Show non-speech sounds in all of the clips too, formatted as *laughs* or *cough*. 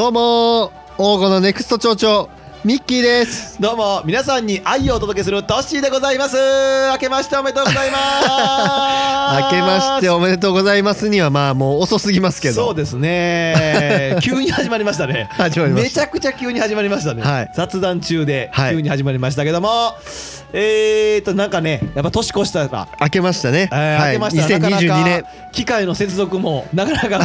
どうも王語のネクスト町長。ミッキーです。どうも皆さんに愛をお届けするトッシーでございます。明けましておめでとうございます。*laughs* 明けましておめでとうございますにはまあもう遅すぎますけど。そうですね。*laughs* 急に始まりましたね。始まりました。めちゃくちゃ急に始まりましたね、はい。雑談中ではい。急に始まりましたけども、えーとなんかねやっぱ年越したら。明けましたね、えーはい。明けましたらなかな2022か年。機械の接続もなかなか *laughs*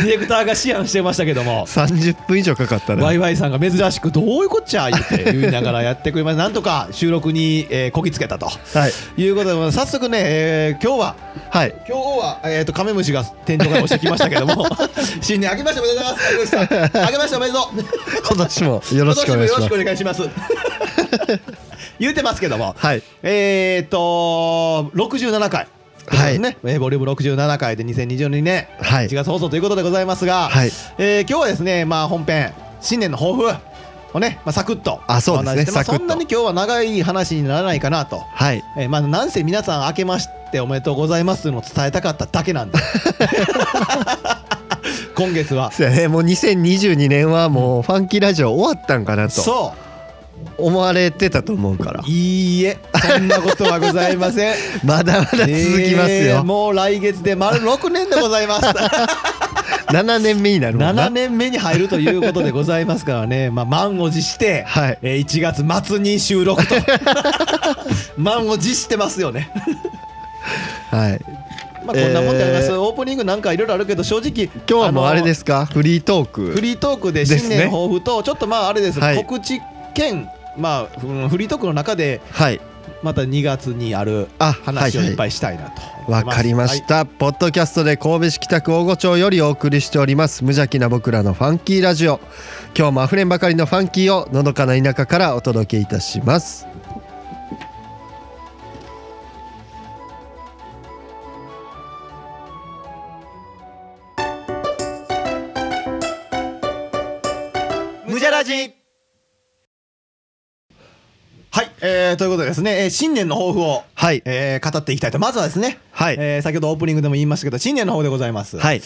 ディレクターが思案してましたけども。30分以上かかったなワイワイさんが珍しくどういうこっちゃ言って言いながらやってくれましたなんとか収録に、えーこぎつけたと。はい。いうことで早速ね、えー今日ははい。今日は、えー、とカメムシが天井から落ちてきましたけども *laughs* 新年明けましておめでとうございます。明けましておめでとう。今年もよろしくお願いします。今年もよろしくお願いします。言うてますけどもはい。えっ、ー、と67回はい。ね、えーボリューム67回で2022年はい。1月放送ということでございますが、はい。えー今日はですね、まあ、本編新年の抱負をね、まあ、サクッと。あそうですねまあそんなに今日は長い話にならないかなと。はい。えーまあなんせ皆さん明けましておめでとうございますのを伝えたかっただけなんで。*laughs* 今月は。そうやね。もう2022年はもうファンキーラジオ終わったんかなと。そ思われてたと思うから。ういいえ。そんなことはございません。*laughs* まだまだ続きますえーよもう来月で丸6年でございます *laughs* *laughs* 7年目になるもんな。7年目に入るということでございますからね、まあ、満を持して、はい。えー1月末に収録と。*laughs* 満を持してますよね。はい。まあこんなもんであります、えー。オープニングなんかいろいろあるけど正直今日はもうあれのですか？フリートーク。フリートークで新年抱負とちょっとまああれです、はい。告知兼まあうんフリートークの中ではいまた2月にあるあ話をはいはいいっぱいしたいなとわかりました、ポッドキャストで神戸市北区大御町よりお送りしております。無邪気な僕らのファンキーラジオ。今日もあふれんばかりのファンキーをのどかな田舎からお届けいたします。無邪ラジはい、えー、ということでですね、えー新年の抱負を、はい。えー語っていきたいと。まずはですね、はい。えー先ほどオープニングでも言いましたけど新年の抱負でございます。はい。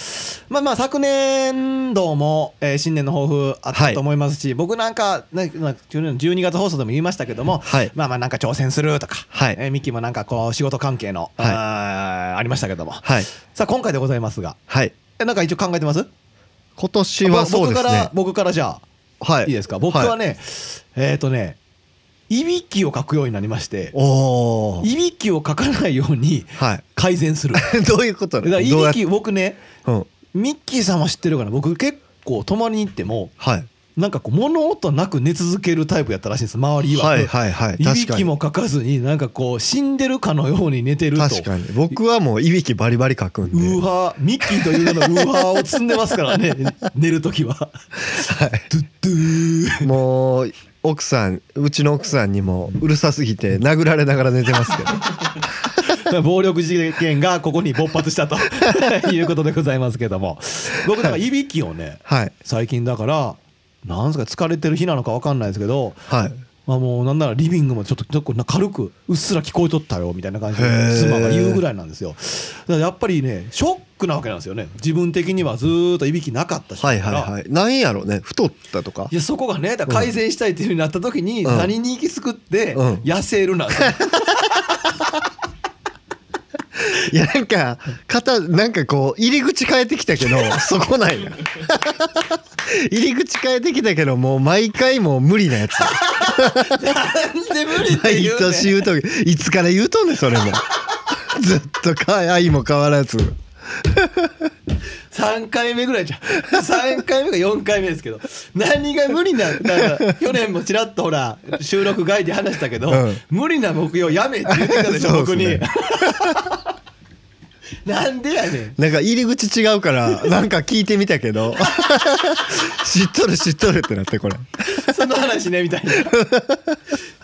まあまあ昨年度も、えー新年の抱負あったと思いますし、僕なんか、ね、まあ去年の12月放送でも言いましたけども、はい。まあまあなんか挑戦するとか、はい。えーミッキーもなんかこう仕事関係の、はい。あーありましたけども、はい。さあ今回でございますがはい。えなんか一応考えてます？今年はそうです僕からね僕からじゃあはい。いいですか？僕はね、えっ、とねいびきをかくようになりましていびきをかかないようにはい。改善する。だ *laughs* かどういうこと？らいどうやっびき僕ねうん。ミッキーさんは知ってるかな？僕結構泊まりに行ってもはい。なんかこう物音なく寝続けるタイプやったらしいんです周りは、はいはいはい。いびきもかかずになんかこう死んでるかのように寝てると。確かに。僕はもういびきバリバリかくんで。ウーハーミッキーという名のウーハーを積んでますからね。*laughs* 寝るときは。はい。ドゥッドゥー。もう奥さんうちの奥さんにもうるさすぎて殴られながら寝てますけど。*laughs* 暴力事件がここに勃発した。と *laughs* いうことでございますけども。僕だからい。びきをねはい。最近だからなんすか疲れてる日なのか分かんないですけどはい。まあもうなんならリビングもちょっとちょっと軽くうっすら聞こえとったよみたいな感じで妻が言うぐらいなんですよ。だからやっぱりねショックなわけなんですよね。自分的にはずーっといびきなかったしはいはいはい。なんやろね。太ったとか。いやそこがねだ改善したいっていうふうになった時にうん。何に行き着くってうん。痩せるなんですよいやなんか肩なんかこう入り口変えてきたけどそこなんや。入り口変えてきたけど *laughs* もう毎回もう無理なやつ。なんで無理って毎言うねん。年言うといつから言うとんねんそれも。ずっとか愛も変わらず *laughs* 3回目ぐらいじゃん。3回目か4回目ですけど。何が無理ななんか去年もちらっとほら収録外で話したけど、うん。無理な目標やめって言ってたでしょ *laughs* 僕に。*laughs* なんでやねん。なんか入り口違うからなんか聞いてみたけど。知っとる知っとるってなってこれ。その話ねみたいな。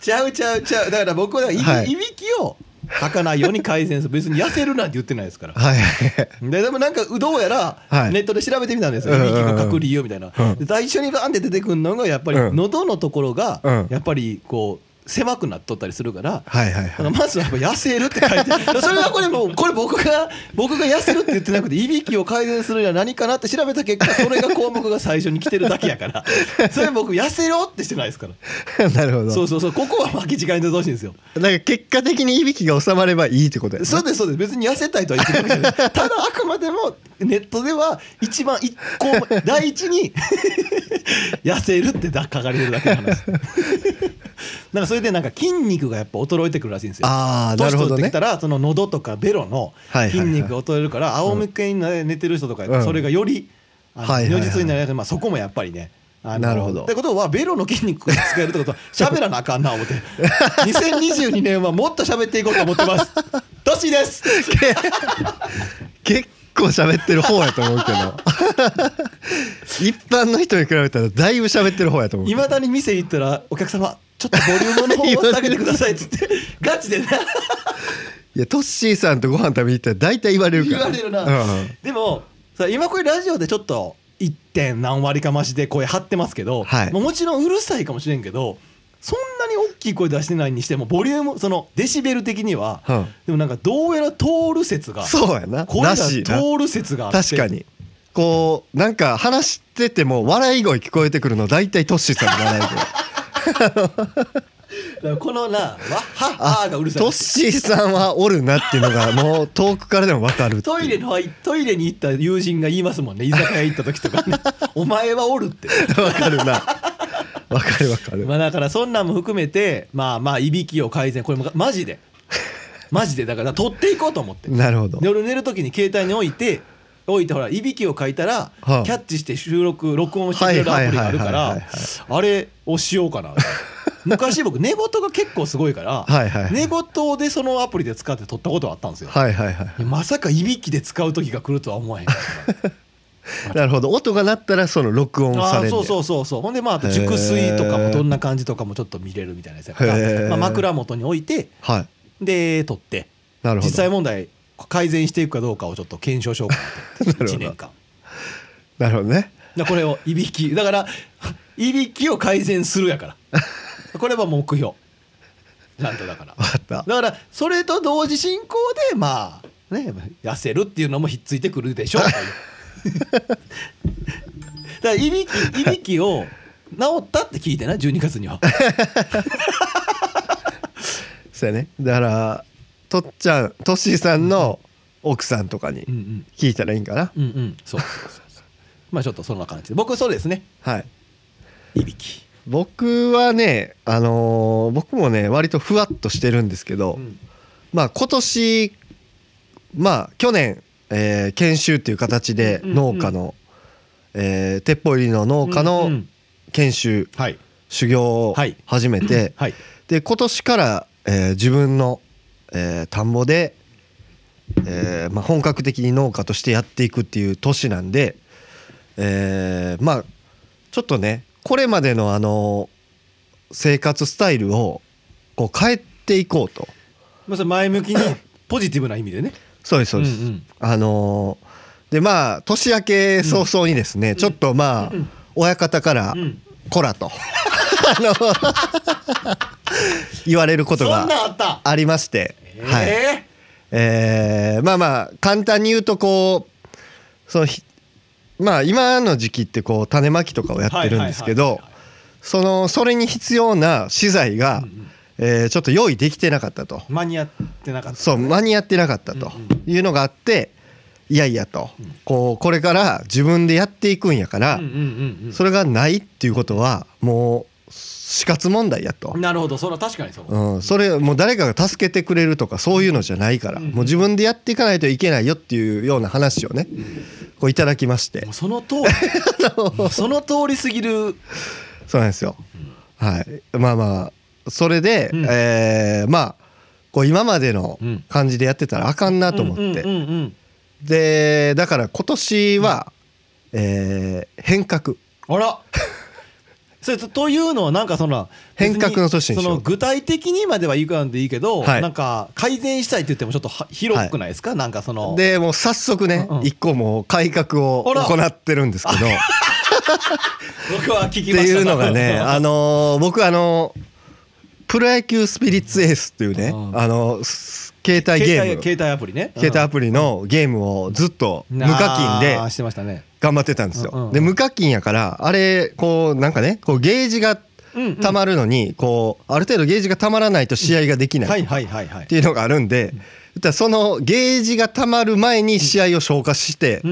ちゃうちゃうちゃう。だから僕はいび,、はい。い、びきを吐かないように改善する。別に痩せるなんて言ってないですから。はい。はいででもなんかどうやらはい。ネットで調べてみたんですよ、うんうんうん。いびきが隠理由みたいな、うん。で最初にバンって出てくるのがやっぱりうん。喉のところがうん。やっぱりこう狭くなっとったりするから、はいはいはい。まずは痩せるって書いて *laughs* それはこれもうこれ僕が僕が痩せるって言ってなくていびきを改善するには何かなって調べた結果それが項目が最初に来てるだけやから。*laughs* それ僕痩せろってしてないですからなるほど。そうそうそうここは巻き違いでほしいんですよ。だから結果的にいびきが収まればいいってことやね。そうですそうです。別に痩せたいとは言ってるわけじゃないただあくまでもネットでは一番一個第一に *laughs* 痩せるってだ書かれてるだけの話。なんかそれでなんか筋肉がやっぱ衰えてくるらしいんですよ。あーなるほどね。年取ってきたらその喉とかベロの筋肉が衰えるから仰向けに寝てる人とかそれがよりあのはいはいはい如実になりやすい。まあそこもやっぱりねなるほど。ってことはベロの筋肉が使えるってこと。*laughs* は喋らなあかんな思って。2022年はもっと喋っていこうと思ってます。トシです。*laughs* 結構喋ってる方やと思うけど。*laughs* 一般の人に比べたらだいぶ喋ってる方やと思ういまだに店行ったらお客様ちょっとボリュームの方を下げてくださいっつって *laughs* ガチでな。いやトッシーさんとご飯食べに行ったら大体言われるから。言われるな、うん。でもさ今これラジオでちょっと1点何割か増しで声張ってますけど、はい。まあもちろんうるさいかもしれんけどそんなに大きい声出してないにしてもボリュームそのデシベル的には、うん。でもなんかどうやら通る説がそうやな。声が通る説があって。確かに。こうなんか話してても笑い声聞こえてくるの大体トッシーさんの笑い声 *laughs* *laughs* このな「わっはっは」がうるさい。トッシーさんはおるなっていうのがもう遠くからでも分かるトイレのトイレに行った友人が言いますもんね居酒屋行った時とかね「*laughs* お前はおる」って。分かるな。分かる分かる。まあだからそんなんも含めてまあまあいびきを改善。これもマジで。マジで。だから取っていこうと思って。なるほど。夜寝る時に携帯に置いて置いてほらいびきをかいたらキはあ。ャッチして収録録音してくれるアプリがあるからあれをしようかな。*laughs* 昔僕寝言が結構すごいから寝言でそのアプリで使って撮ったことはあったんですよ。はいはいはい。まさかいびきで使う時が来るとは思わへん。*laughs* なるほど音が鳴ったらその録音されるそうそうそうそう。ほんでまああと熟睡とかもどんな感じとかもちょっと見れるみたいなやつやから、まあ、枕元に置いてはい。で撮って。なるほど。実際問題改善していくかどうかをちょっと検証しようかなと。*laughs* なるほど。1年間。なるほどね。これをいびき。だからいびきを改善するやから。これは目標。ちゃんとだから。だからそれと同時進行でまあね痩せるっていうのもひっついてくるでしょう。*laughs* だからいびきいびきを治ったって聞いてな12月には。*laughs* そうやね。だからとっちゃんトッシーさんの奥さんとかにうんうん。聞いたらいいんかな。うんうん。そう。そうそうそうまあちょっとそんな感じ。で僕そうですね。はい。いびき、僕はねあのー僕もね割とふわっとしてるんですけど、うん。まあ今年まあ去年、えー研修っていう形でうんうん農家の、えー鉄砲入りの農家うんうのん。研修、はい。修行をはい。始めて、はい。で今年から、えー自分の、えー田んぼで、えーまあ、本格的に農家としてやっていくっていう年なんで、えーまあちょっとねこれまでのあの生活スタイルをこう変えていこうと。まあ前向きに *laughs* ポジティブな意味でね。そうですそうです、うんうんあのーでまあ年明け早々にですね、ちょっとまあ、うん親方からうん「こら」と。*laughs* あの *laughs* 言われることがありまして、はい。ええー。まあまあ簡単に言うとこうそのひまあ今の時期ってこう種まきとかをやってるんですけどそのそれに必要な資材が、えーちょっと用意できてなかったと。間に合ってなかった。そう間に合ってなかったとうんいうのがあっていやいやと。こうこれから自分でやっていくんやからそれがないっていうことはもう死活問題やと、なるほど。それは確かにそう。うん、それもう誰かが助けてくれるとかそういうのじゃないから。もう自分でやっていかないといけないよっていうような話をねこういただきまして。その通り。*laughs* その通りすぎる。そうなんですよ。はい。まあまあそれで、うん。えーまあこう今までのうん。感じでやってたらあかんなと思って、うんうんうんうんでだから今年は、えー変革。あら *laughs* それとというのはなんかその変革の年にその具体的にまではいかんでいいけど、はい。なんか改善したいって言ってもちょっとは広くないですか、なんかそのでもう早速ね、うんうん。一個もう改革をあら。行ってるんですけど。っ *laughs* 僕は聞きてました。いうのがね *laughs* あのー僕あのープロ野球スピリッツエースっていうね、うん。あのす携帯ゲーム。携帯携帯アプリね。携帯アプリのゲームをずっと無課金であーしてましたね頑張ってたんですよ、うんうんで無課金やからあれこうなんかねこうゲージがたまるのにこうある程度ゲージがたまらないと試合ができないはいはいはいはい。っていうのがあるんで、そのゲージがたまる前に試合を消化して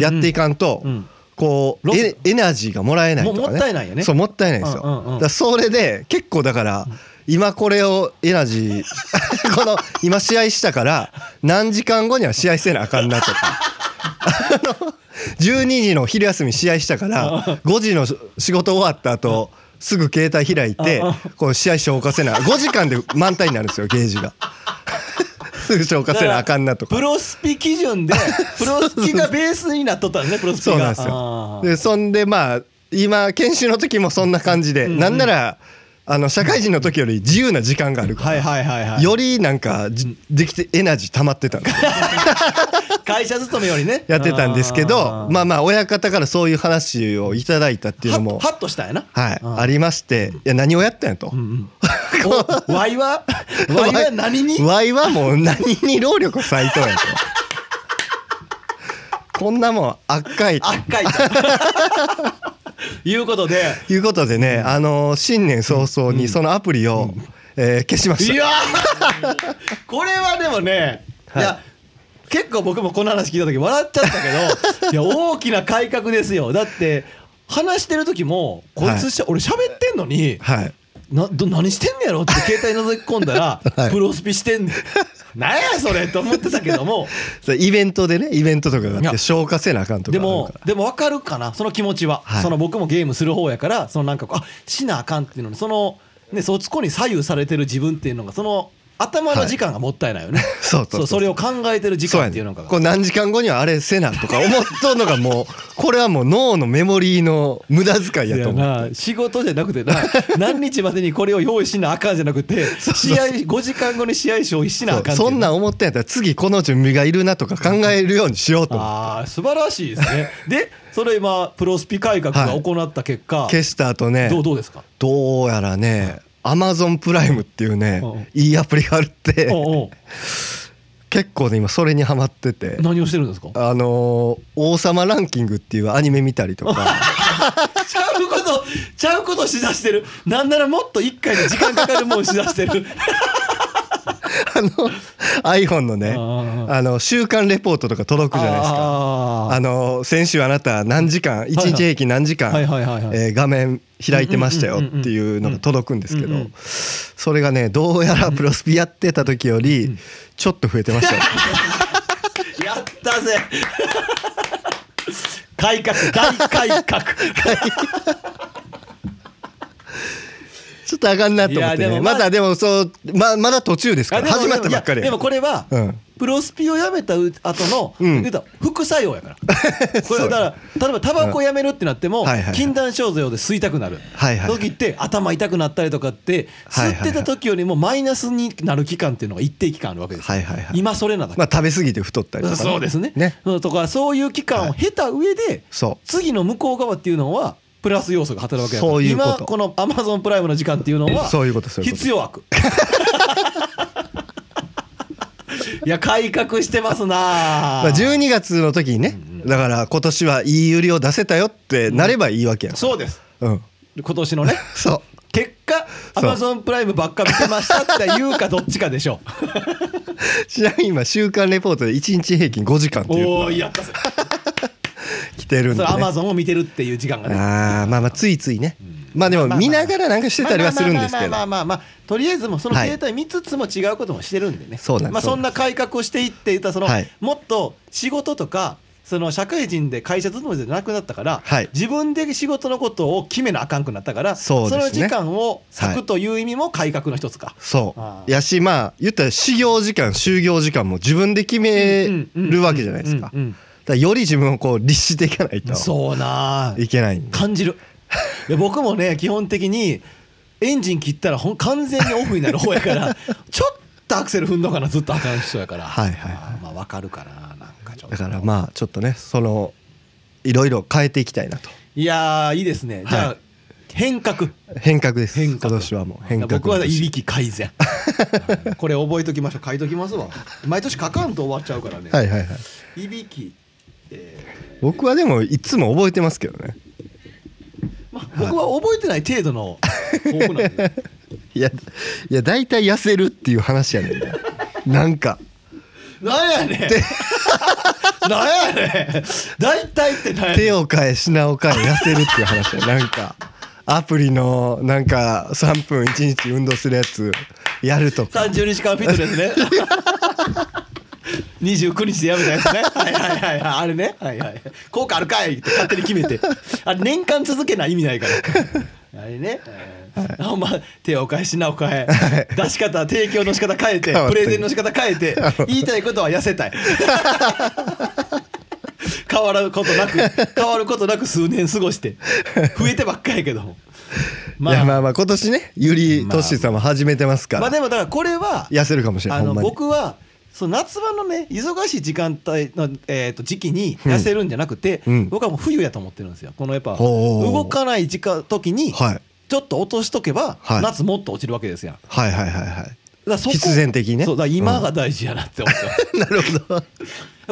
やっていかんとうん。こうエエナジーがもらえないとかね。ももったいないよね。そうもったいないんですよ、だそれで結構だから今これをエナジー *laughs* この今試合したから何時間後には試合せなあかんなとか *laughs* 12時の昼休み試合したから5時の仕事終わった後すぐ携帯開いてこう試合消化せな5時間で満タンになるんですよゲージが。*laughs* すぐ消化せなあかんなとか。プロスピ基準で *laughs* プロスピがベースになっとったんねプロスピが。そうなんですあよーでそんでまあ今研修の時もそんな感じで、なんならあの社会人の時より自由な時間があるから、はいはいはいはい。よりなんかじできてエナジー溜まってたんですよ *laughs* 会社勤めよりね。やってたんですけどまあまあ親方からそういう話をいただいたっていうのもはハッとしたんやな。はいうん。ありましていや何をやったんやと。うんうん。*laughs* おワイはワイは何に？ワイはもう何に労力を割いとんやと。*laughs* こんなもん赤いと。あっかいと。いうことで。いうことでねあの新年早々にそのアプリをえー消しました。いやー。これはでもね、い、や結構僕もこの話聞いた時笑っちゃったけど *laughs* いや大きな改革ですよ。だって話してる時もこいつしゃ、俺喋ってんのにはい。など何してんねやろって携帯覗き込んだら、はい。プロスピしてんねんなんやそれと思ってたけども。*laughs* イベントでねイベントとかがあって消化せなあかんとかでもでも分かるかなその気持ちは、はい。その僕もゲームする方やからそのなんかこうあしなあかんっていうのにそのねそこに左右されてる自分っていうのがその頭の時間がもったいないよね、*laughs* そうそうそうそれを考えてる時間っていうのが。こう何時間後にはあれせなとか思っとんのがもうこれはもう脳のメモリーの無駄遣いやと思う。な仕事じゃなくてな *laughs* 何日までにこれを用意しなあかんじゃなくて試合5時間後に試合消費しなあかんそんなん思ってんやったら次この準備がいるなとか考えるようにしようとああ素晴らしいですね。でそれ今プロスピ改革が行った結果、消した後ね。どうどうですか？どうやらねアマゾンプライムっていうねう。んいいアプリがあるって。結構ね今それにハマってて。何をしてるんですか？あのー王様ランキングっていうアニメ見たりとか。*laughs* ちゃうことちゃうことしだしてる。なんならもっと一回で時間かかるもんしだしてる *laughs* あの iPhone のねああの週間レポートとか届くじゃないですか。ああの先週あなた何時間一日平均何時間画面開いてましたよっていうのが届くんですけどそれがねどうやらプロスピやってた時よりちょっと増えてましたよ。*laughs* やったぜ。改革大改革 *laughs* とあかんなと思ってね。いやでもまあまだでもそうままだ途中ですから。始まったばっかりでもこれは、うん。プロスピをやめた後の、うん。言うたら副作用やから。*laughs* これだから例えばタバコやめるってなっても、うん。はいはいはい。禁断症状で吸いたくなる、はいはいはい。時って頭痛くなったりとかってはいはいはい。吸ってた時よりもマイナスになる期間っていうのが一定期間あるわけです。よ、はいはいはい。今それなだけ、まあ食べ過ぎて太ったりとかそうですね。ね。うんとかそういう期間を経た上で、そう。次の向こう側っていうのはプラス要素が働くわけだから。そういうこと。今このアマゾンプライムの時間っていうのはそういうことそういうこと必要悪。*laughs* いや改革してますな。まあ12月の時にねだから今年はいい売りを出せたよってなればいいわけやそうです。うん。今年のね。*laughs* そう。結果アマゾンプライムばっか見てましたって言うかどっちかでしょ。*laughs* ちなみに今週間レポートで1日平均5時間っていう。おおやったぜ来てるんで、ね、それアマゾンを見てるっていう時間がね。あーまあまあついついね。まあでも見ながらなんかしてたりはするんですけど。まあまあまあまあまあとりあえずもうそのはい携帯見つつも違うこともしてるんでね、そうなんですまあ、そんな改革をしていって言ったらその、はいもっと仕事とかその社会人で会社勤めじゃなくなったから、はい自分で仕事のことを決めなあかんくなったからそねの時間を割くという意味も改革の一つか。そうやしまあ言ったら始業時間就業時間も自分で決めるわけじゃないですかだかうんうんらより自分をこう律していかないとそうな。あいけないんで。感じる。*laughs* いや僕もね基本的にエンジン切ったらほん完全にオフになる方やから *laughs* ちょっとアクセル踏んどかなずっとあかん人やから。はいはいはい。まあわかるかななんかちょっと。だからまあちょっとねそのいろいろ変えていきたいなと。いやーいいですね。じゃあ、はい変革。変革です。変革。今年はもう変革僕はいびき改善。は *laughs* いこれ覚えときましょう。書いときますわ。毎年書かんと終わっちゃうからね、はいはいはい。いびき、え僕はでもいつも覚えてますけどね。ーまあ、僕は覚えてない程度の抱負なんで。いやいや大体痩せるっていう話やねんななんか。なんやねん。*laughs* なんやねん。大体って何やねん。手を変え品を変え痩せるっていう話やなんか。アプリのなんか3分1日運動するやつやるとか。30日間フィットネスね29日でやめたやつね。*laughs* はいはいはいはい。あれね。はいはい効果あるかいって勝手に決めて。あれ年間続けない意味ないから。あれね、あほんま手を変え品を変え出し方提供の仕方変えてプレゼンの仕方変えて *laughs* 言いたいことは痩せたい。*laughs* 変わることなく変わることなく数年過ごして増えてばっかりやけど。もいやまあ。まあ今年ねゆりとしさんも始めてますから、まあでもだからこれは痩せるかもしれない僕はその夏場のね忙しい時間帯の、えー、と時期に痩せるんじゃなくて、うん。僕はもう冬やと思ってるんですよ。このやっぱ動かない時間時にはい。ちょっと落としとけば、はい。夏もっと落ちるわけですよだかはいはいはいはい必然的にね。そうだ今が大事やなって思ってます、*laughs* なるほど。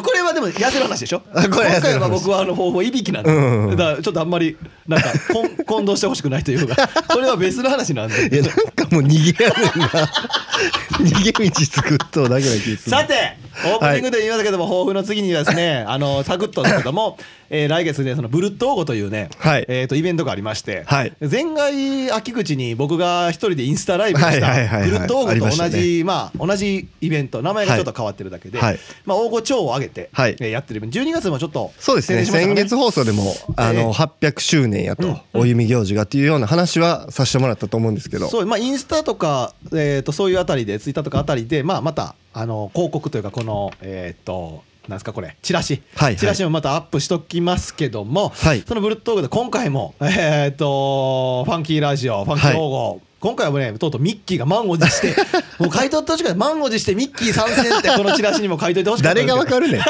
これはでも痩せる話でしょ？あこれ今回は僕はあの方法いびきなんで、うん。うんうんだからちょっとあんまりなんか *laughs* 混同してほしくないというか。これは別の話なんで。いやなんかもう逃げやねんな。*laughs* 逃げ道作っとうだけな気がする。さてオープニングで言いましたけども、抱負の次にはですね *laughs* あのサクッとですけども、えー来月ねそのブルットオーゴというね、はい。えー、とイベントがありまして、はい。前回秋口に僕が一人でインスタライブをしたブルットーゴと同じまあ同じイベント名前がちょっと変わってるだけで、はい。まあ大御町を挙げて、はい。えーやってる12月もちょっとそうですね。先月放送でもあええの800周年やとお弓行事がっていうような話はさせてもらったと思うんですけど。そうまあインスタとか、えー、とそういうあたりでツイッターとかあたりで、まあ、またあの広告というかこのえっ、となんですかこれ。チラシ、はいはい。チラシもまたアップしときますけども、はい。そのブルットークで今回も *laughs* えっ、とファンキーラジオファンキー王号、今回はねとうとうミッキーが満を持して *laughs* もう買い取ってほしかった満を持してミッキー参戦ってこのチラシにも書いといてほしかった誰がわかるねん。*laughs*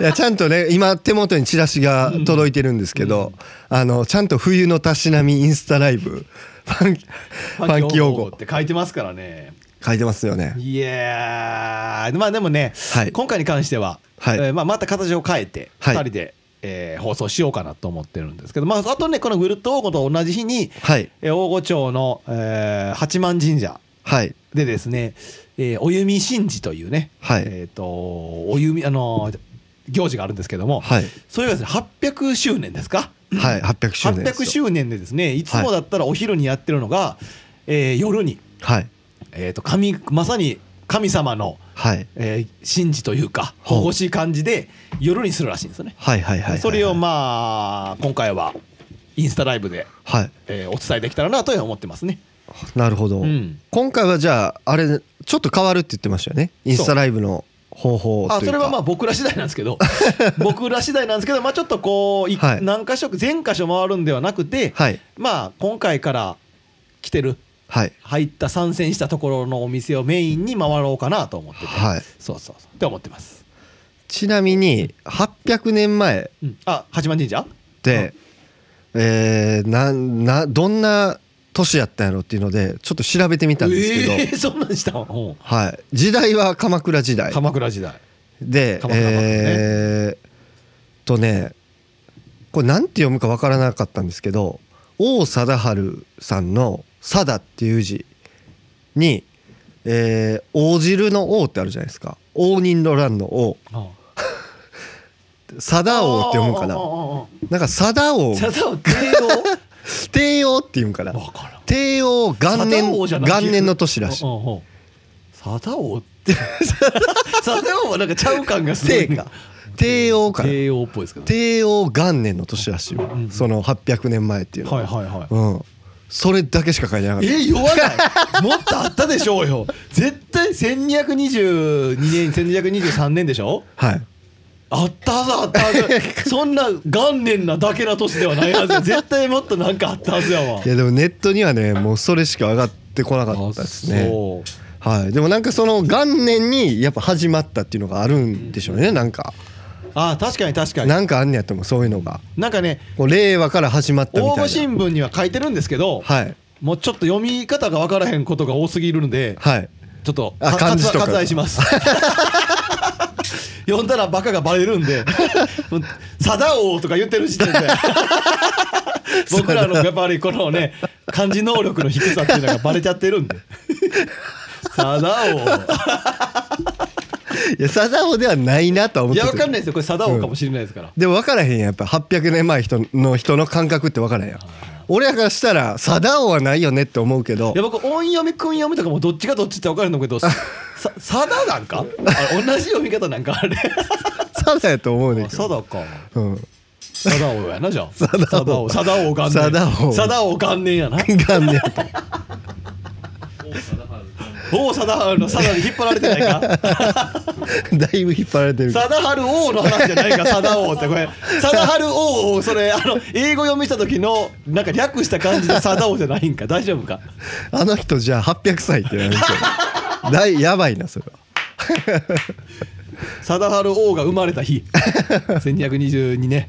いやちゃんとね今手元にチラシが届いてるんですけど、あのちゃんと冬のたしなみインスタライブ。ファンファンキー用語って書いてますからね書いてますよね。いやーまあでもね、はい。今回に関しては、はい。えーまあ、また形を変えてはい。2人で、えー放送しようかなと思ってるんですけど、まあ、あとねこのぐるっと王子と同じ日に、はい。えー大御町の、えー八幡神社はい。でですね、えーお弓神事というね、はい。えっ、とお弓あのー行事があるんですけども、はい。それがですね800周年ですか？はい800周年です800よ周年でですねいつもだったらお昼にやってるのが、えー夜に、はいえー、と神まさに神様のはい。えー神事というかほう。保護しい感じで夜にするらしいんですよね。はいはいはいはいそれをまあ今回はインスタライブで、はい。えーお伝えできたらなとは思ってますね。なるほど、うん。今回はじゃああれちょっと変わるって言ってましたよね？インスタライブの方法というか。あそれはまあ僕ら次第なんですけど *laughs* 僕ら次第なんですけどまあちょっとこういはい。何箇所全箇所回るんではなくて、はい。まあ今回から来てるはい入った参戦したところのお店をメインに回ろうかなと思ってて、はい。そうそうそう。って思ってます。ちなみに800年前。うん、あ八幡神社？って、えー、ななどんな年やったんやろっていうのでちょっと調べてみたんですけど、えーそんなんしたん？はい、時代は鎌倉時代。鎌倉時代。で、鎌倉ね。えー、とねこれなんて読むかわからなかったんですけど王貞治さんの「貞」っていう字に、えー、大汁の王ってあるじゃないですか。応仁の乱の王。あ *laughs* 貞王って読むかな。なんか貞王。さだを帝王？*laughs* 帝王っていうんかな帝王元年元年の年らしい。うんうん貞王って。*laughs* 貞王はなんかちゃう感がすごい帝王かな。帝王っぽいですけど帝王元年の年らしいわ。うんその800年前っていうのはいはいはい。うんそれだけしか書いてなかった。え言わない。*laughs* もっとあったでしょうよ。絶対1222年1223年でしょ？はい。あったはずあったはず。*laughs* そんな元年なだけな年ではないはず絶対もっとなんかあったはずやわ。いやでもネットにはねもうそれしか上がってこなかったですね。はい。でもなんかその元年にやっぱ始まったっていうのがあるんでしょうねなんかあ確かに確かに。なんかあんねやと思うそういうのが。なんかねこう令和から始まったみたいな。新聞には書いてるんですけどはい。もうちょっと読み方が分からへんことが多すぎるのではい。ちょっと漢字とか。割愛します。*laughs* 読んだらバカがバレるんで「貞王」とか言ってる時点で。*laughs* 僕らのやっぱりこのね漢字能力の低さっていうのがバレちゃってるんで「*laughs* 貞王」*laughs* いや貞夫ではないなとは思いってたや分かんないですよ。これ貞王かもしれないですから、でも分からへんやんやっぱ800年前人の人の感覚って分からへんやん。俺らからしたら貞夫はないよねって思うけど。いや僕音読み訓読みとかもどっちがどっちって分かるんだけど *laughs* ささだなんか？あ同じ読み方なんかあれ。*laughs* 貞やと思うねんけど。さだか。うん。貞王やなじゃあ。貞王貞王元年。貞王貞王元年やな。元年王貞治の貞に引っ張られてないか？*laughs* だいぶ引っ張られてる。貞治王の話じゃないか？貞王ってこれ。貞治王をそれあの英語読みした時のなんか略した感じで貞王じゃないんか？大丈夫か？あの人じゃあ800歳って言われる。け *laughs* どだいやばいなそれは *laughs* 貞治王が生まれた日。*laughs* 1222年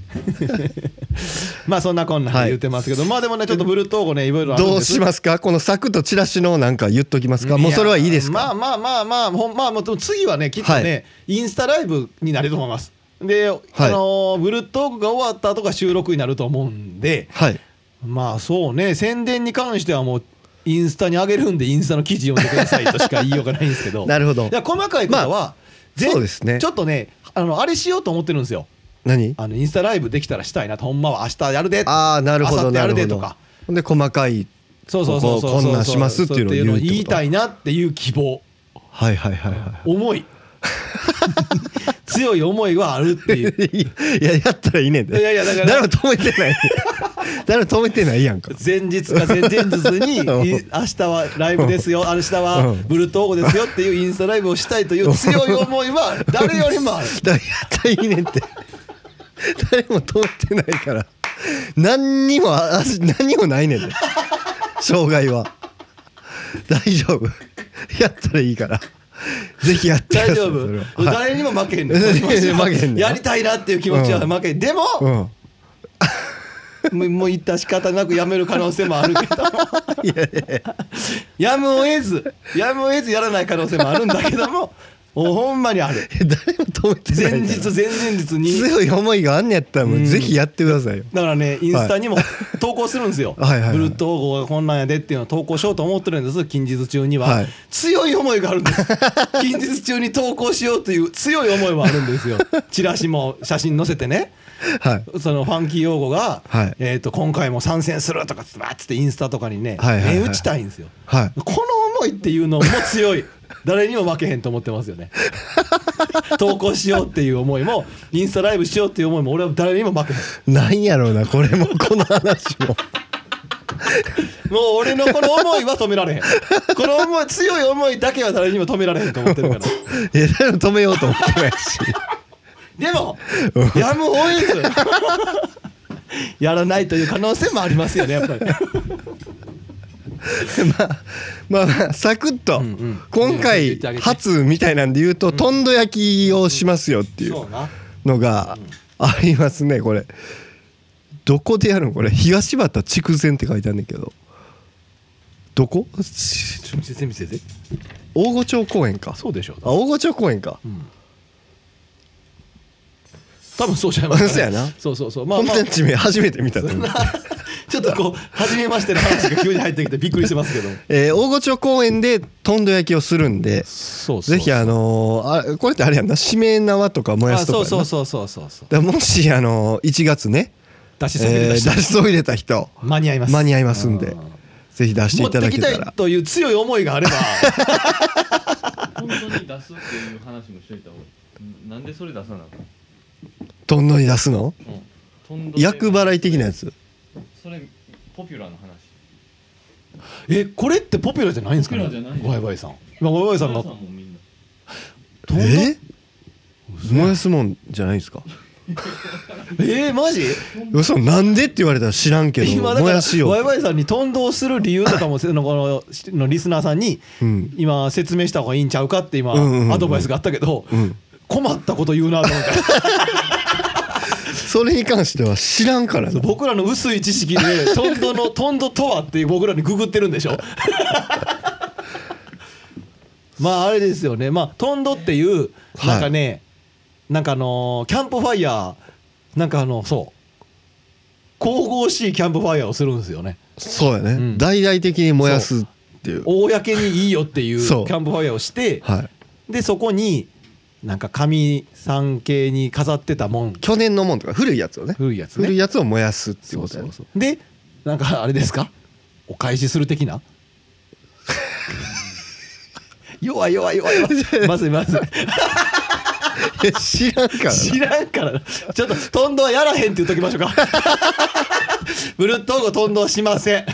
*laughs* まあそんなこんな言ってますけど、まあでもねちょっとブルートーゴねいろいろどうしますか？この柵とチラシのなんか言っときますか？もうそれはいいですか？まあまあまあまあほんまあもう次はねきっとね、はい。インスタライブになると思います。で、あのーブルートークが終わった後が収録になると思うんではい。まあそうね宣伝に関してはもうインスタに上げるんでインスタの記事読んでくださいとしか言いようがないんですけど。なるほど。いや細かいことは、ぜそうですね。ちょっとねあのあれしようと思ってるんですよ。何？あのインスタライブできたらしたいなと。ほんまは明日やるでああなるほどなるほどるでとか。ほんで細かいそうそうそうこんなんしますっていうのを言いたいなっていう希望。はいはいはいは思い。*laughs* 強い思いはあるっていう。いいややったらいいねんで。いやいやだから誰も止めてない *laughs* 誰も止めてないやんか。前日か前 *laughs* 々日に明日はライブですよ明日はうん。ブルトーゴですよっていうインスタライブをしたいという *laughs* 強い思いは誰よりもある。だからやったらいいねんって。誰も止めてないから。何にもあ何にもないねんで。障害は。大丈夫。やったらいいから。ぜひやってください大丈夫。誰にも負けへんね負けへんねん。やりたいなっていう気持ちは負けへん。でもうん *laughs* もう言った仕方なくやめる可能性もあるけど。*laughs* いやいやいや。やむを得ずやむを得ずやらない可能性もあるんだけども *laughs* ほんまにある。誰も止めてない前日前々日に。強い思いがあんねやったらもうぜひやってくださいよ。だからねインスタにも投稿するんですよ。はいはいはい。ブルートーゴがこんなんやでっていうのを投稿しようと思ってるんです近日中には、はい。強い思いがあるんです。近日中に投稿しようという強い思いはあるんですよ。チラシも写真載せてねはい。そのファンキー用語が、はい。えー、と今回も参戦するとかつってバーッつってインスタとかにね、はいはいはい。目打ちたいんですよ。はい。この思いっていうのも強い。誰にも負けへんと思ってますよね。*laughs* 投稿しようっていう思いもインスタライブしようっていう思いも俺は誰にも負けへん。なんやろうなこれもこの話も。もう俺のこの思いは止められへん。この思い強い思いだけは誰にも止められへんと思ってるから。*laughs* いや誰も止めようと思ってないしでもやむを得ず。*laughs* やらないという可能性もありますよねやっぱり。*laughs* まあまあまあサクッとんうん。今言回初みたいなんで言うととん。ど焼きをしますよっていうのがありますねこれ。どこでやるの？これ東畑筑前って書いてあるんだけど。どこ？大御町公園か。そうでしょあ大御町公園か多分そうじゃない。*laughs* そうやな。そうそうそう。まあまあ。コンテンツ名初めて見たと思う。*laughs* ちょっとこう初めましての話が急に入ってきてびっくりしてますけど。*laughs* えー大御町公園でとんど焼きをするんでそうそうぜひあのーあこれってあれやんな。しめ縄とか燃やあすとかそうそうそうそうそうそう。だからもしあのー1月ね出しそびれえー出しそびれた人。間に合います。間に合いますんでうん。ぜひ出していただ持ってきたけたらいという強い思いがあれば。本当に出すっていう話もしといた方がいい。なんでそれ出さなあかんどんどんに出すの？うん。とんどで厄払い的なやつ？それポピュラーな話。えこれってポピュラーじゃないんですかね？ワイワイさん。今ワイワイさんが。え？燃やすもんじゃないですか？*laughs* えー、マジ？嘘なんでって言われたら知らんけど今だから燃やしよう。ワイワイさんに頓動する理由とかもせのこ *laughs* ののリスナーさんにうん。今説明した方がいいんちゃうかって今うんうんうん。アドバイスがあったけどうん困ったこと言うなと思って。それに関しては知らんからな。僕らの薄い知識でトンドの *laughs* トンドとはっていう僕らにググってるんでしょ。*laughs* まああれですよね。まあトンドっていうなんかね、なんかあのーキャンプファイヤーなんかあのそう。神々しいキャンプファイヤーをするんですよね。そうやね、うん。大々的に燃やすっていう。公にいいよっていう。キャンプファイヤーをしてはい。でそこになんか紙三系に飾ってたもん。去年のもんとか古いやつをね。古いやつね。古いやつを燃やすっていうことやね。そうでなんかあれですか？お返しする的な？*laughs* 弱い弱い弱い弱い。*laughs* まずいまずい。*laughs* 知らんからな。知らんからな。ちょっとトンドはやらへんって言っときましょうか。ブルットーゴトンドはしません。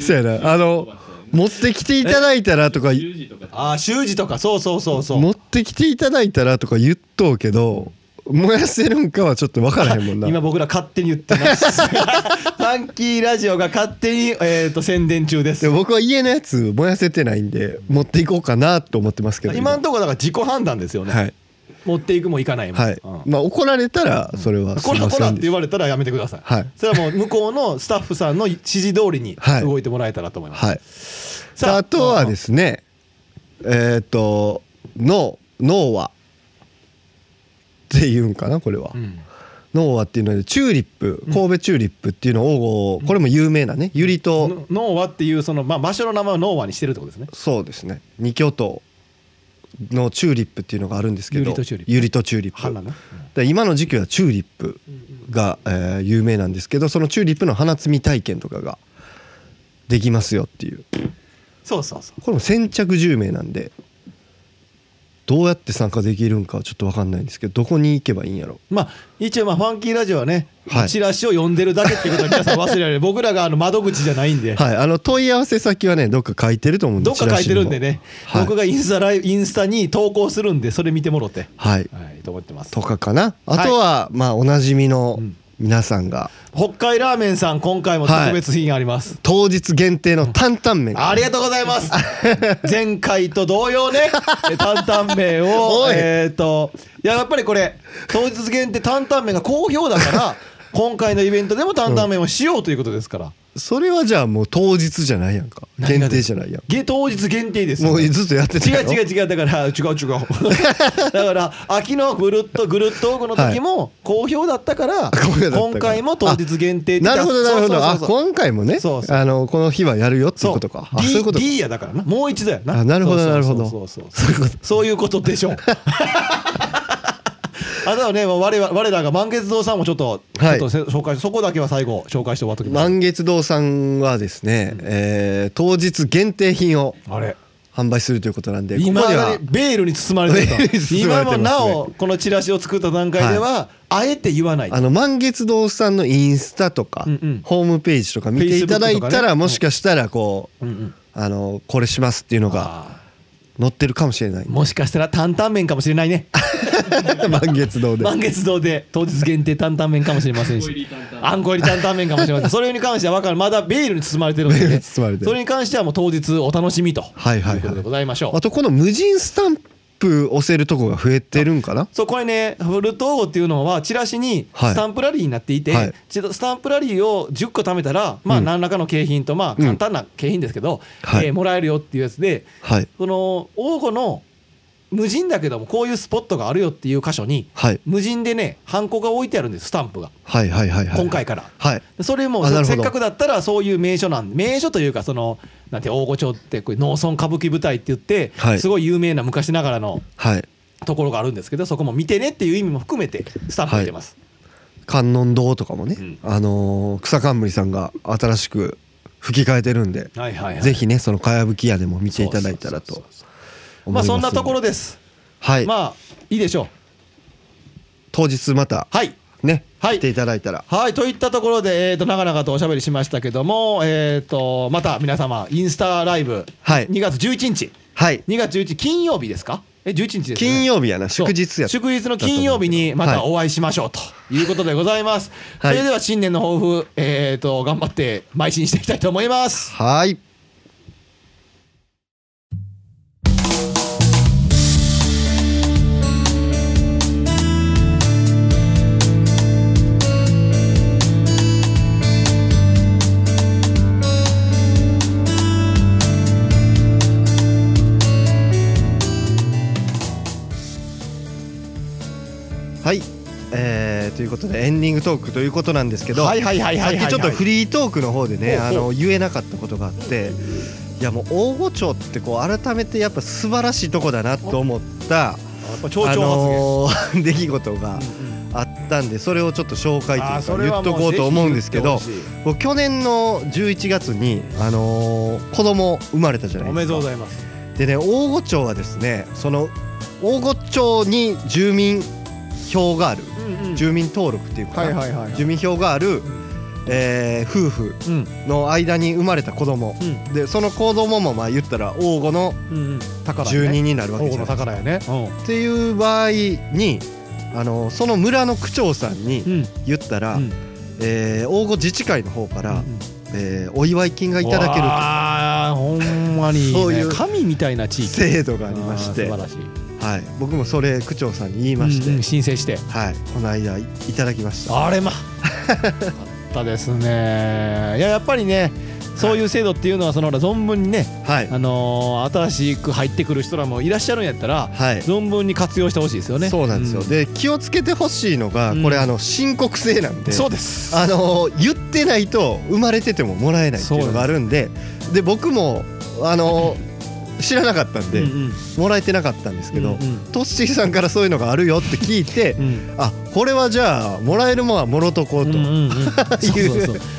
そうやな。あの持ってきていただいたらとか。10時とか。ああ習字とか。そうそうそうそう。持ってきていただいたらとか言っとうけど燃やせるんかはちょっと分からへんもんな。今僕ら勝手に言ってます。*laughs* ファンキーラジオが勝手に、えー、と宣伝中です。でも僕は家のやつ燃やせてないんで持っていこうかなと思ってますけど今のところだから自己判断ですよね、はい。持っていくもいかないも、はい。うん。まあ怒られたらそれはすいこらこらってませんでし言われたらやめてください、はい。それはもう向こうのスタッフさんの指示通りにはい。動いてもらえたらと思います、たはい。さああとはですねえっと脳脳は。っていうんかなこれは。うん。脳はっていうのでチューリップ神戸チューリップっていうのをこれも有名なねユリとのノーワっていうその、まあ、場所の名前をノーワにしてるってことですね。そうですね。二巨頭のチューリップっていうのがあるんですけどユリとチューリップ。ユリとチューリップ。花ねで今の時期はチューリップが、えー有名なんですけどそのチューリップの花摘み体験とかができますよっていう。そうそうそう。これも先着10名なんでどうやって参加できるんかはちょっと分かんないんですけどどこに行けばいいんやろ？まあ一応まあファンキーラジオはね、はい。チラシを読んでるだけっていうことは皆さん忘れられる。僕らがあの窓口じゃないんで、*laughs* はいあの問い合わせ先はねどっか書いてると思うんでどっか書いてるんでね、はい。僕がインスタライブインスタに投稿するんでそれ見てもろて。はい。はいと思ってます。とかかな？あとは、まあおなじみのうん皆さんが。北海ラーメンさん今回も特別品あります、当日限定の担々麺ありがとうございます。*laughs* 前回と同様ね。*laughs* え担々麺をえっ、といややっぱりこれ当日限定担々麺が好評だから *laughs* 今回のイベントでも担々麺をしようということですからそれはじゃあもう当日じゃないやんか。限定じゃないやん。げ当日限定ですよもうずっとやってた違う違う違う。だから違う違う。だから秋のぐるっとぐるっとオフの時も好評だったから好評だったから。今回も当日限定ってなるほどなるほどあそうそうそうそう。今回もね？そうそう。あのこの日はやるよっていうことか。あそういうこと。D, か D やだからな。もう一度やな。あなるほどそうなるほど。そうそうそう。そういうことでしょう *laughs* あとはね我々我らが満月堂さんもちょっとはい。っとせ紹介そこだけは最後紹介して終わっときます満月堂さんはですね、えー当日限定品をあれ。販売するということなんで今にはねベールに包まれてると。今もなおこのチラシを作った段階ではあえて言わないあの満月堂さんのインスタとか、うんうん。ホームページとか見ていただいたら、もしかしたらこう、うんうん。あのこれしますっていうのがあ載ってるかもしれない。ーもしかしたら担々麺かもしれないね *laughs* *laughs* 満月堂で。満月堂で当日限定担々麺かもしれませんし。あんこ入り担々麺。かもしれません。それに関しては分かる。まだベールに包まれてるんでそれに関してはもう当日お楽しみと。はいはいはい。いうことでございましょう。あとこの無人スタンプ押せるとこが増えてるんかな？そうこれねフルトーゴっていうのはチラシにはい。スタンプラリーになっていて、はい。ちょっとスタンプラリーを10個貯めたらまあうん。何らかの景品とまあ簡単な景品ですけど、はい。えーもらえるよっていうやつではい。その王吾の無人だけどもこういうスポットがあるよっていう箇所にはい。無人でねハンコが置いてあるんですスタンプが。はいはいはいはい。今回から。はい。でそれもせっかくだったらそういう名所なん名所というかそのなんて大御町ってこれ農村歌舞伎舞台って言って、はい。すごい有名な昔ながらのはい。ところがあるんですけどそこも見てねっていう意味も含めてスタンプ入れてます、観音堂とかもね、うん。あのー草冠さんが新しく吹き替えてるんで、はいはいはい。ぜひねそのかやぶき屋でも見ていただいたらとまあそんなところでです。はい、まあいいでしょう。当日またはい。ね、はい。来ていただいたら。はいといったところで、えー、と長々とおしゃべりしましたけども、えー、とまた皆様インスタライブ、はい。2月11日。はい。2月11日金曜日ですか？え11日です、ね、金曜日やな祝日や祝日の金曜日にまたお会いしましょうということでございます、はい。それでは新年の抱負、えー、と頑張って邁進していきたいと思います。はいはい、ということでエンディングトークということなんですけど、はいはいはいさっきちょっとフリートークの方でねあの言えなかったことがあっていやもう大御町ってこう改めてやっぱ素晴らしいとこだなと思ったあのー *laughs* 出来事があったんでそれをちょっと紹介というか言っとこうと思うんですけど去年の11月にあのー子供生まれたじゃないおめでかですとうございます。でね大御町はですねその大御町に住民票がある住民登録っていうか住民票がある、えー夫婦うん。の間に生まれた子供。うん。でその子供もまあ言ったら王吾の住人になるわけじゃないですか。ね。っていう場合にあのその村の区長さんにうん。うん言ったら、うん。えー王吾自治会の方から、うんえーお祝い金がいただけるああほんまに、ね、そういう神みたいな地域。制度がありまして。素晴らしいはい、僕もそれ区長さんに言いまして、うんうん申請して。はい、この間いいただきました。あれま。*laughs* あったですね。いややっぱりねそういう制度っていうのはその存分にね、はい。あのー新しく入ってくる人らもいらっしゃるんやったらはい。存分に活用してほしいですよね。そうなんですよ、うで気をつけてほしいのが、うん。これあの申告制なんでそうです。あの言ってないと生まれててももらえないっていうのがあるんでで僕もあの知らなかったんで、うんうん。もらえてなかったんですけど、うんうん。トッシーさんからそういうのがあるよって聞いて、うん。あこれはじゃあもらえるもんはもろとこうと、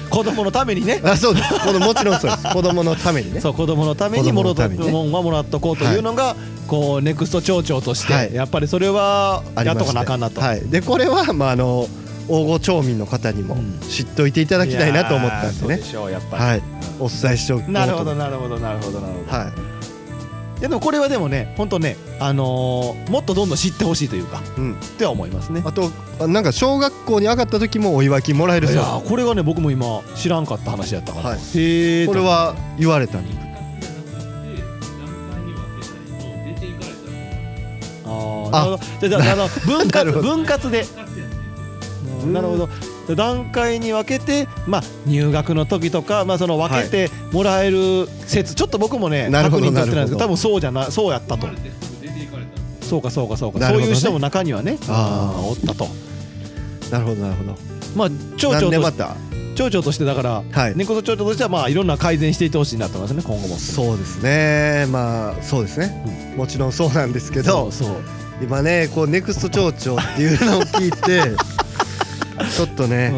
子供のためにね。あそうです。このもちろんそうです。子供のためにね。そう子供のために子もろと供のためにね。もんはもらっとこうというのが、こうネクスト町長として、はい。やっぱりそれはやっとかなあかんなと。はい、でこれはまああの大御町民の方にもうん。知っておいていただきたいなと思ったんでね。うで、しょうやっぱり、はい、お伝えしておこうと。なるほどなるほどなるほどなるほど、はいいやでもこれはでもね本当ねあのーもっとどんどん知ってほしいというかうん、っては思いますね。あとあなんか小学校に上がった時もお祝い金もらえるいそう。やーこれがね僕も今知らんかった話やったから、はい。へえこれは言われたんであーなるほど。じゃあじゃああの分 *laughs* なるほど。割分割で。うんなるほど。で段階に分けて、まあ、入学の時とか、まあ、その分けてもらえる説、ちょっと僕もね確認取ってないんですけど多分そうじゃなそうやったと。そうかそうかそうか、ね。そういう人も中にはねあおったと。なるほどなるほど。まあ町長と町長としてだから、はい。猫と町長としてはまあいろんな改善していってほしいなと思いますね今後も。そうですね。まあそうですね、もちろんそうなんですけど今ねこうネクスト町長っていうのを聞いて *laughs* ちょっとね、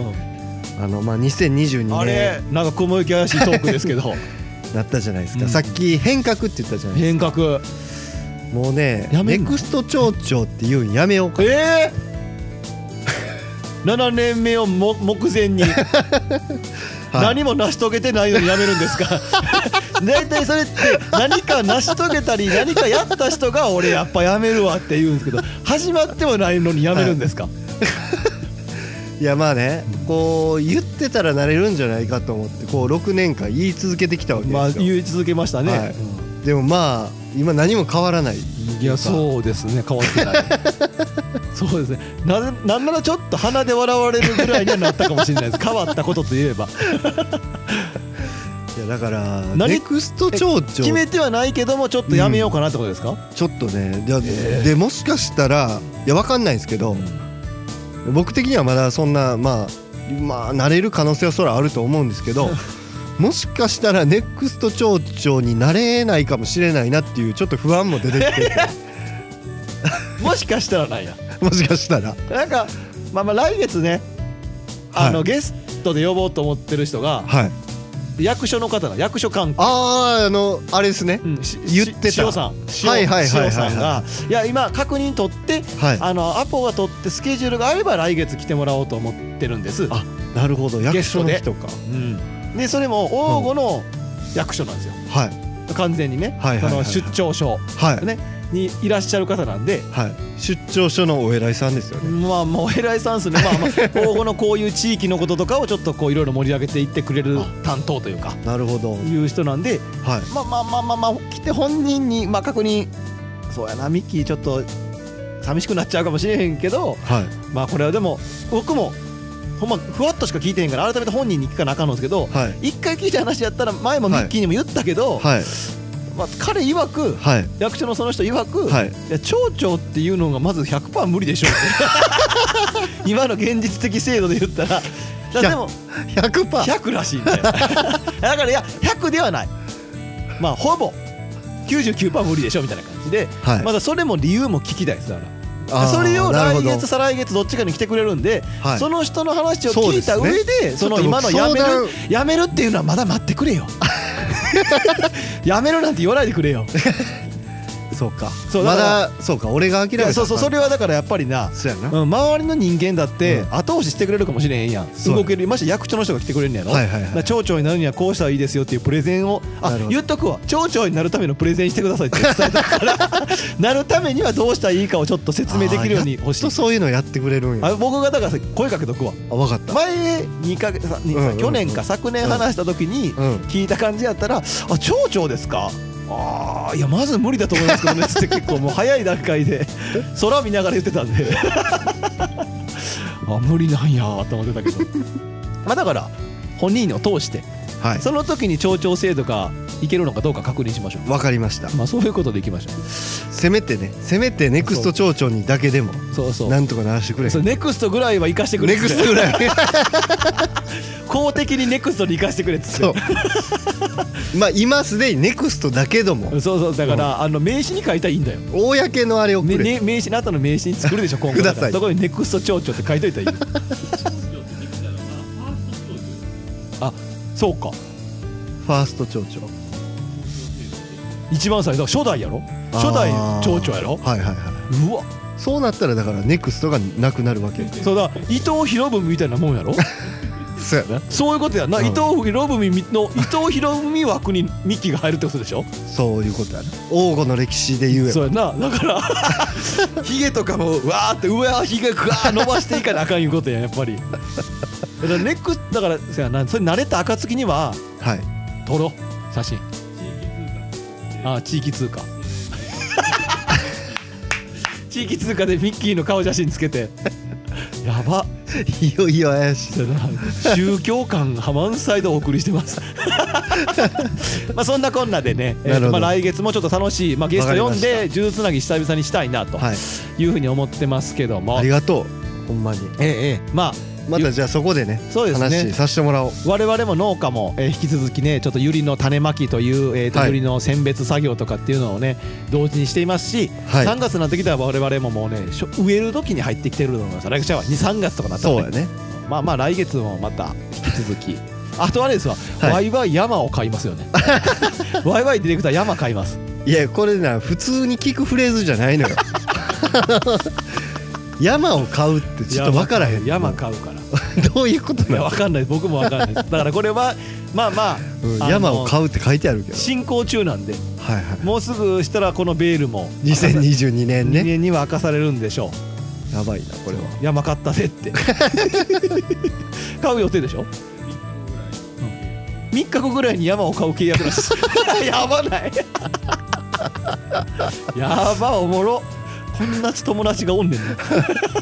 あのまあ2022うんあれ年なんか雲行き怪しいトークですけど。*laughs* なったじゃないですか、うん。さっき変革って言ったじゃないです変革。かもうねネクスト町長っていうんやめようか。ええ7 *laughs* 年目をも目前に。*laughs* はい。何も成し遂げてないのにやめるんですか？大体それって何か成し遂げたり何かやった人が俺やっぱやめるわって言うんですけど始まってもないのにやめるんですか、いやまあねこう言ってたらなれるんじゃないかと思ってこう6年間言い続けてきたわけですよ、まあ言い続けましたね、はい。でもまあ今何も変わらない。いやそうですね。変わってない。*laughs* そうですね。ななんならちょっと鼻で笑われるぐらいにはなったかもしれないです。変わったことといえば。*laughs* いやだから何？ネクスト町長決めてはないけどもちょっとやめようかなってことですか、ちょっとね。で,、でもしかしたらいやわかんないんですけど、僕的にはまだそんなまあまあなれる可能性はそらあると思うんですけど *laughs* もしかしたらネクスト町長になれないかもしれないなっていうちょっと不安も出てきて。*laughs* もしかしたらなんや。*laughs* もしかしたら。なんかまあまあ来月ねあのはい。ゲストで呼ぼうと思ってる人がはい役所の方が役所関係。あああのあれですね。うん。し言ってた。し塩さん。塩はいはいはいはい。さんがいや今確認取ってはい。あのアポが取ってスケジュールがあれば来月来てもらおうと思ってるんです。あなるほど。役所の人か。うん。でそれも王吾の役所なんですよ。はい。完全にね。はいはいはいはい。その出張所。はい。ねにいらっしゃる方なんではい。出張所のお偉いさんですよね。まあもうお偉いさんっすね。*laughs* まあまあ王吾のこういう地域のこととかをちょっとこういろいろ盛り上げていってくれる *laughs* 担当というかなるほど。いう人なんではい。まあまあまあまあまあ来て本人にまあ確認そうやなミッキーちょっと寂しくなっちゃうかもしれへんけどはいまあこれはでも僕もほんまふわっとしか聞いてへんから改めて本人に聞かなあかんのですけどはい一回聞いた話やったら前もミッキーにも言ったけど、はいまあ、彼曰くはい。役所のその人曰く、はい。いや町長っていうのがまず100%無理でしょう *laughs* 今の現実的制度で言ったら。でも100%パー。100らしいんだ *laughs* からいや100ではない。まあほぼ99%無理でしょみたいな感じで、はい。まだそれも理由も聞きたいですだから。それを来月再来月どっちかに来てくれるんで、はい。その人の話を聞いた上そうでその今のやめるやめるっていうのはまだ待ってくれよ *laughs* やめろなんて言わないでくれよ。そうか。そうまだそうか俺が諦めたそうそうそれはだからやっぱりなそうやな。うん、周りの人間だってうん。後押ししてくれるかもしれへんやん、そう動けるまして役所の人が来てくれるんやろ、はいはいはい町長になるにはこうしたらいいですよっていうプレゼンを。あ言っとくわ。町長になるためのプレゼンしてくださいって伝えたから。*laughs* なるためにはどうしたらいいかをちょっと説明できるように欲しい。とそういうのやってくれるんや。あ僕がだから声かけとくわ。あ分かった。前2か月うんうんうん去年か昨年話した時にうん聞いた感じやったら「あ町長ですか?」あーいやまず無理だと思いますけどねつって *laughs* 結構もう早い段階で空見ながら言ってたんで。*laughs* あ無理なんやと思ってたけど。*laughs* まあだから本人を通してはい。その時に町長制度がいけるのかどうか確認しましょ分かりました。うまあそういうことでいきましょせめてねせめてネクスト町長にだけでもうそうそう。なんとかならしてくれ。そうネクストぐらいは生かしてくれネクストぐらい。*laughs* 公的にネクストに生かしてくれっつって。そう。まあ今すでにネクストだけども。そうそうだから、あの名刺に書いたらいいんだよ。公のあれをくれ、ねね、名刺あなたの名刺に作るでしょ今後ください。そこにネクスト町長って書いといたらいい *laughs* あそうか。ファースト町長一番最初初代やろ？初代町長やろ？はいはいはい。うわ。そうなったらだからネクストがなくなるわけ。そうだ。伊藤博文みたいなもんやろ？*laughs* そうやな。そういうことやな、うん。伊藤博文の伊藤博文枠にミッキーが入るってことでしょ？そういうことやな。王吾の歴史で言えば。そうやな。だから *laughs* ヒゲとかもうわーって上はヒゲぐわー伸ばしていかなあかんいうことややっぱり。*laughs* だからネクスだからそうやな。それ慣れた暁にははい。撮ろう写真ああ地域通貨。*laughs* 地域通貨でミッキーの顔写真つけて。やば。いよいよ怪しい。な宗教感が満載でお送りしてます。*laughs* まあそんなこんなでね、えーまあ、来月もちょっと楽しい、まあ、ゲスト読んで呪術つなぎ久々にしたいなとはい。いうふうに思ってますけども、ありがとう。ほんまに。ええええまあまたじゃあそこでねそうですね。話させてもらおう。我々も農家も、えー引き続きねちょっとユリの種まきという、えーとはい。ユリの選別作業とかっていうのをね同時にしていますし、はい。3月になってきたら我々ももうね植える時に入ってきてると思います。来月は23月とかなったら、ね、そうやね。まあまあ来月もまた引き続き。*laughs* あとあれですわ、はい。ワイワイ山を買いますよね。*laughs* ワイワイディレクター山買います。いやこれな普通に聞くフレーズじゃないのよ。*laughs* 山を買うってちょっと分からへん。山買うから *laughs* どういうことなの？わかんない僕もわかんないです。だからこれはまあまあ、うん山を買うって書いてあるけど。進行中なんで。はいはい。もうすぐしたらこのベールも2022年2ね年には明かされるんでしょう。やばいなこれは。山買ったぜって。*laughs* 買う予定でしょ？3日後ぐらいに。山を買う契約らしい。で *laughs* すやばない。やばおもろこんな友達がおんねんな。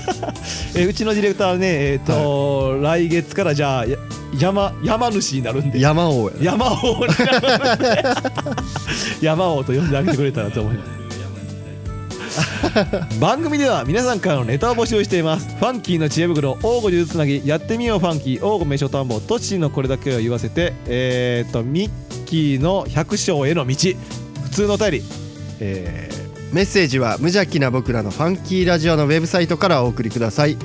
*laughs* えうちのディレクターはねえっ、と、来月からじゃあや山山主になるんで。山王やな。山王になるんで。*laughs* 山王と呼んであげてくれたらと思います番組では皆さんからのネタを募集しています。ファンキーの知恵袋王吾呪術つなぎやってみようファンキー。王吾名所探訪トッシーのこれだけを言わせてえー、とミッキーの百姓への道。普通のお便り、えーメッセージは無邪気な僕らのファンキーラジオのウェブサイトからお送りください。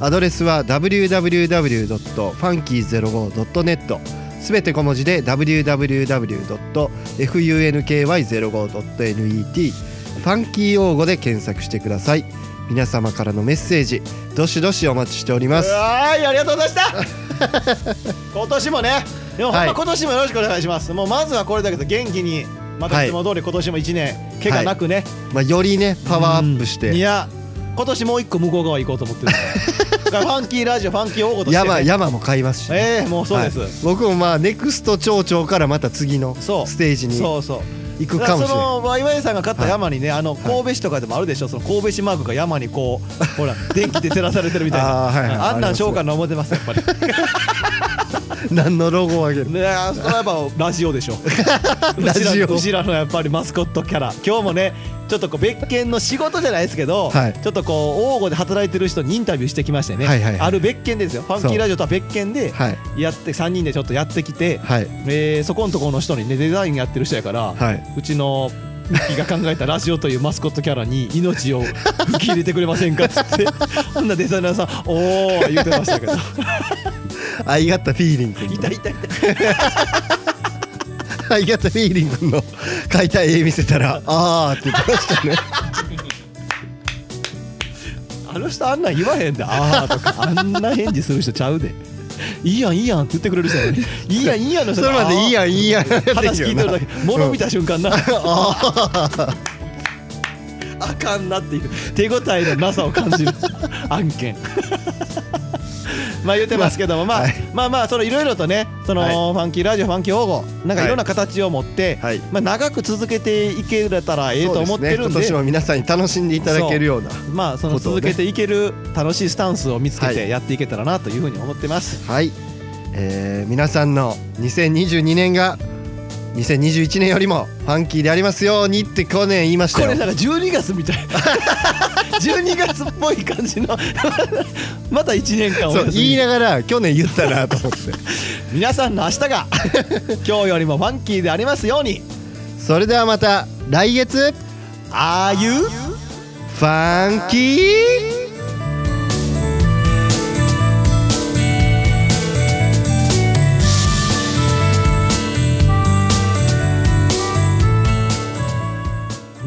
アドレスは www.funky05.net すべて小文字で www.funky05.net ファンキー用語で検索してください。皆様からのメッセージどしどしお待ちしております。はいありがとうございました。*laughs* 今年もねでもほんはい。ま今年もよろしくお願いします、もうまずはこれだけど元気にまたいつも通り今年も1年怪我なくね、まあ、よりねパワーアップして。いや今年もう一個向こう側行こうと思ってる。*laughs* だからファンキーラジオファンキー王語として、ね、山山も買いますし、ええもうそうです、はい。僕もまあネクスト町長からまた次のステージにそうそう。行くだかもしれないそのワイワイさんが買った山にね、あの神戸市とかでもあるでしょ。その神戸市マークが山にこうほら電気で照らされてるみたいな。*laughs* あーはいはい。あんなん召喚の思ってますやっぱり *laughs* 何のロゴをあげる？ねえそれはやっぱラジオでしょ。*laughs* ラジオ。うちらのやっぱりマスコットキャラ。今日もねちょっとこう別件の仕事じゃないですけど、はい。ちょっとこう王吾で働いてる人にインタビューしてきましてね、はいはいはい。ある別件ですよ。ファンキーラジオとは別件ではい。やって3人でちょっとやってきて、はい。えーそこのところの人にねデザインやってる人やから、はい。うちのミッキーが考えたラジオというマスコットキャラに命を *laughs* 吹き入れてくれませんかっつってほんなデザイナーさん「おー」言ってましたけど「I got the feeling」君いたいたい。た「I got the feeling」君の描いた絵見せたら「あー」って言ってましたね。あの人あんなん言わへんで「あー」とかあんな返事する人ちゃうで「いいやんいいやん」って言ってくれる人やねいいやんいいやんの人それまでいいやんいいやん話聞いてるだけ物見た瞬間な。あー。あかんなっていう手応えのなさを感じる案件 *laughs* まあ言ってますけども、まあはい。まあまあそのいろいろとねその、はい。ファンキーラジオファンキー王語なんかいろんな形を持って、はい。まあ長く続けていけれたらええと思ってるんで。今年も皆さんに楽しんでいただけるようなまあその続けていける楽しいスタンスを見つけはい。てやっていけたらなというふうに思ってます。はい、えー皆さんの2022年が2021年よりもファンキーでありますようにって去年言いましたよ。これなんか12月みたい。*laughs* 12月っぽい感じの。*laughs* また1年間おそう休み言いながら去年言ったなと思って。*laughs* 皆さんの明日が今日よりもファンキーでありますように。それではまた来月。ああいうファンキー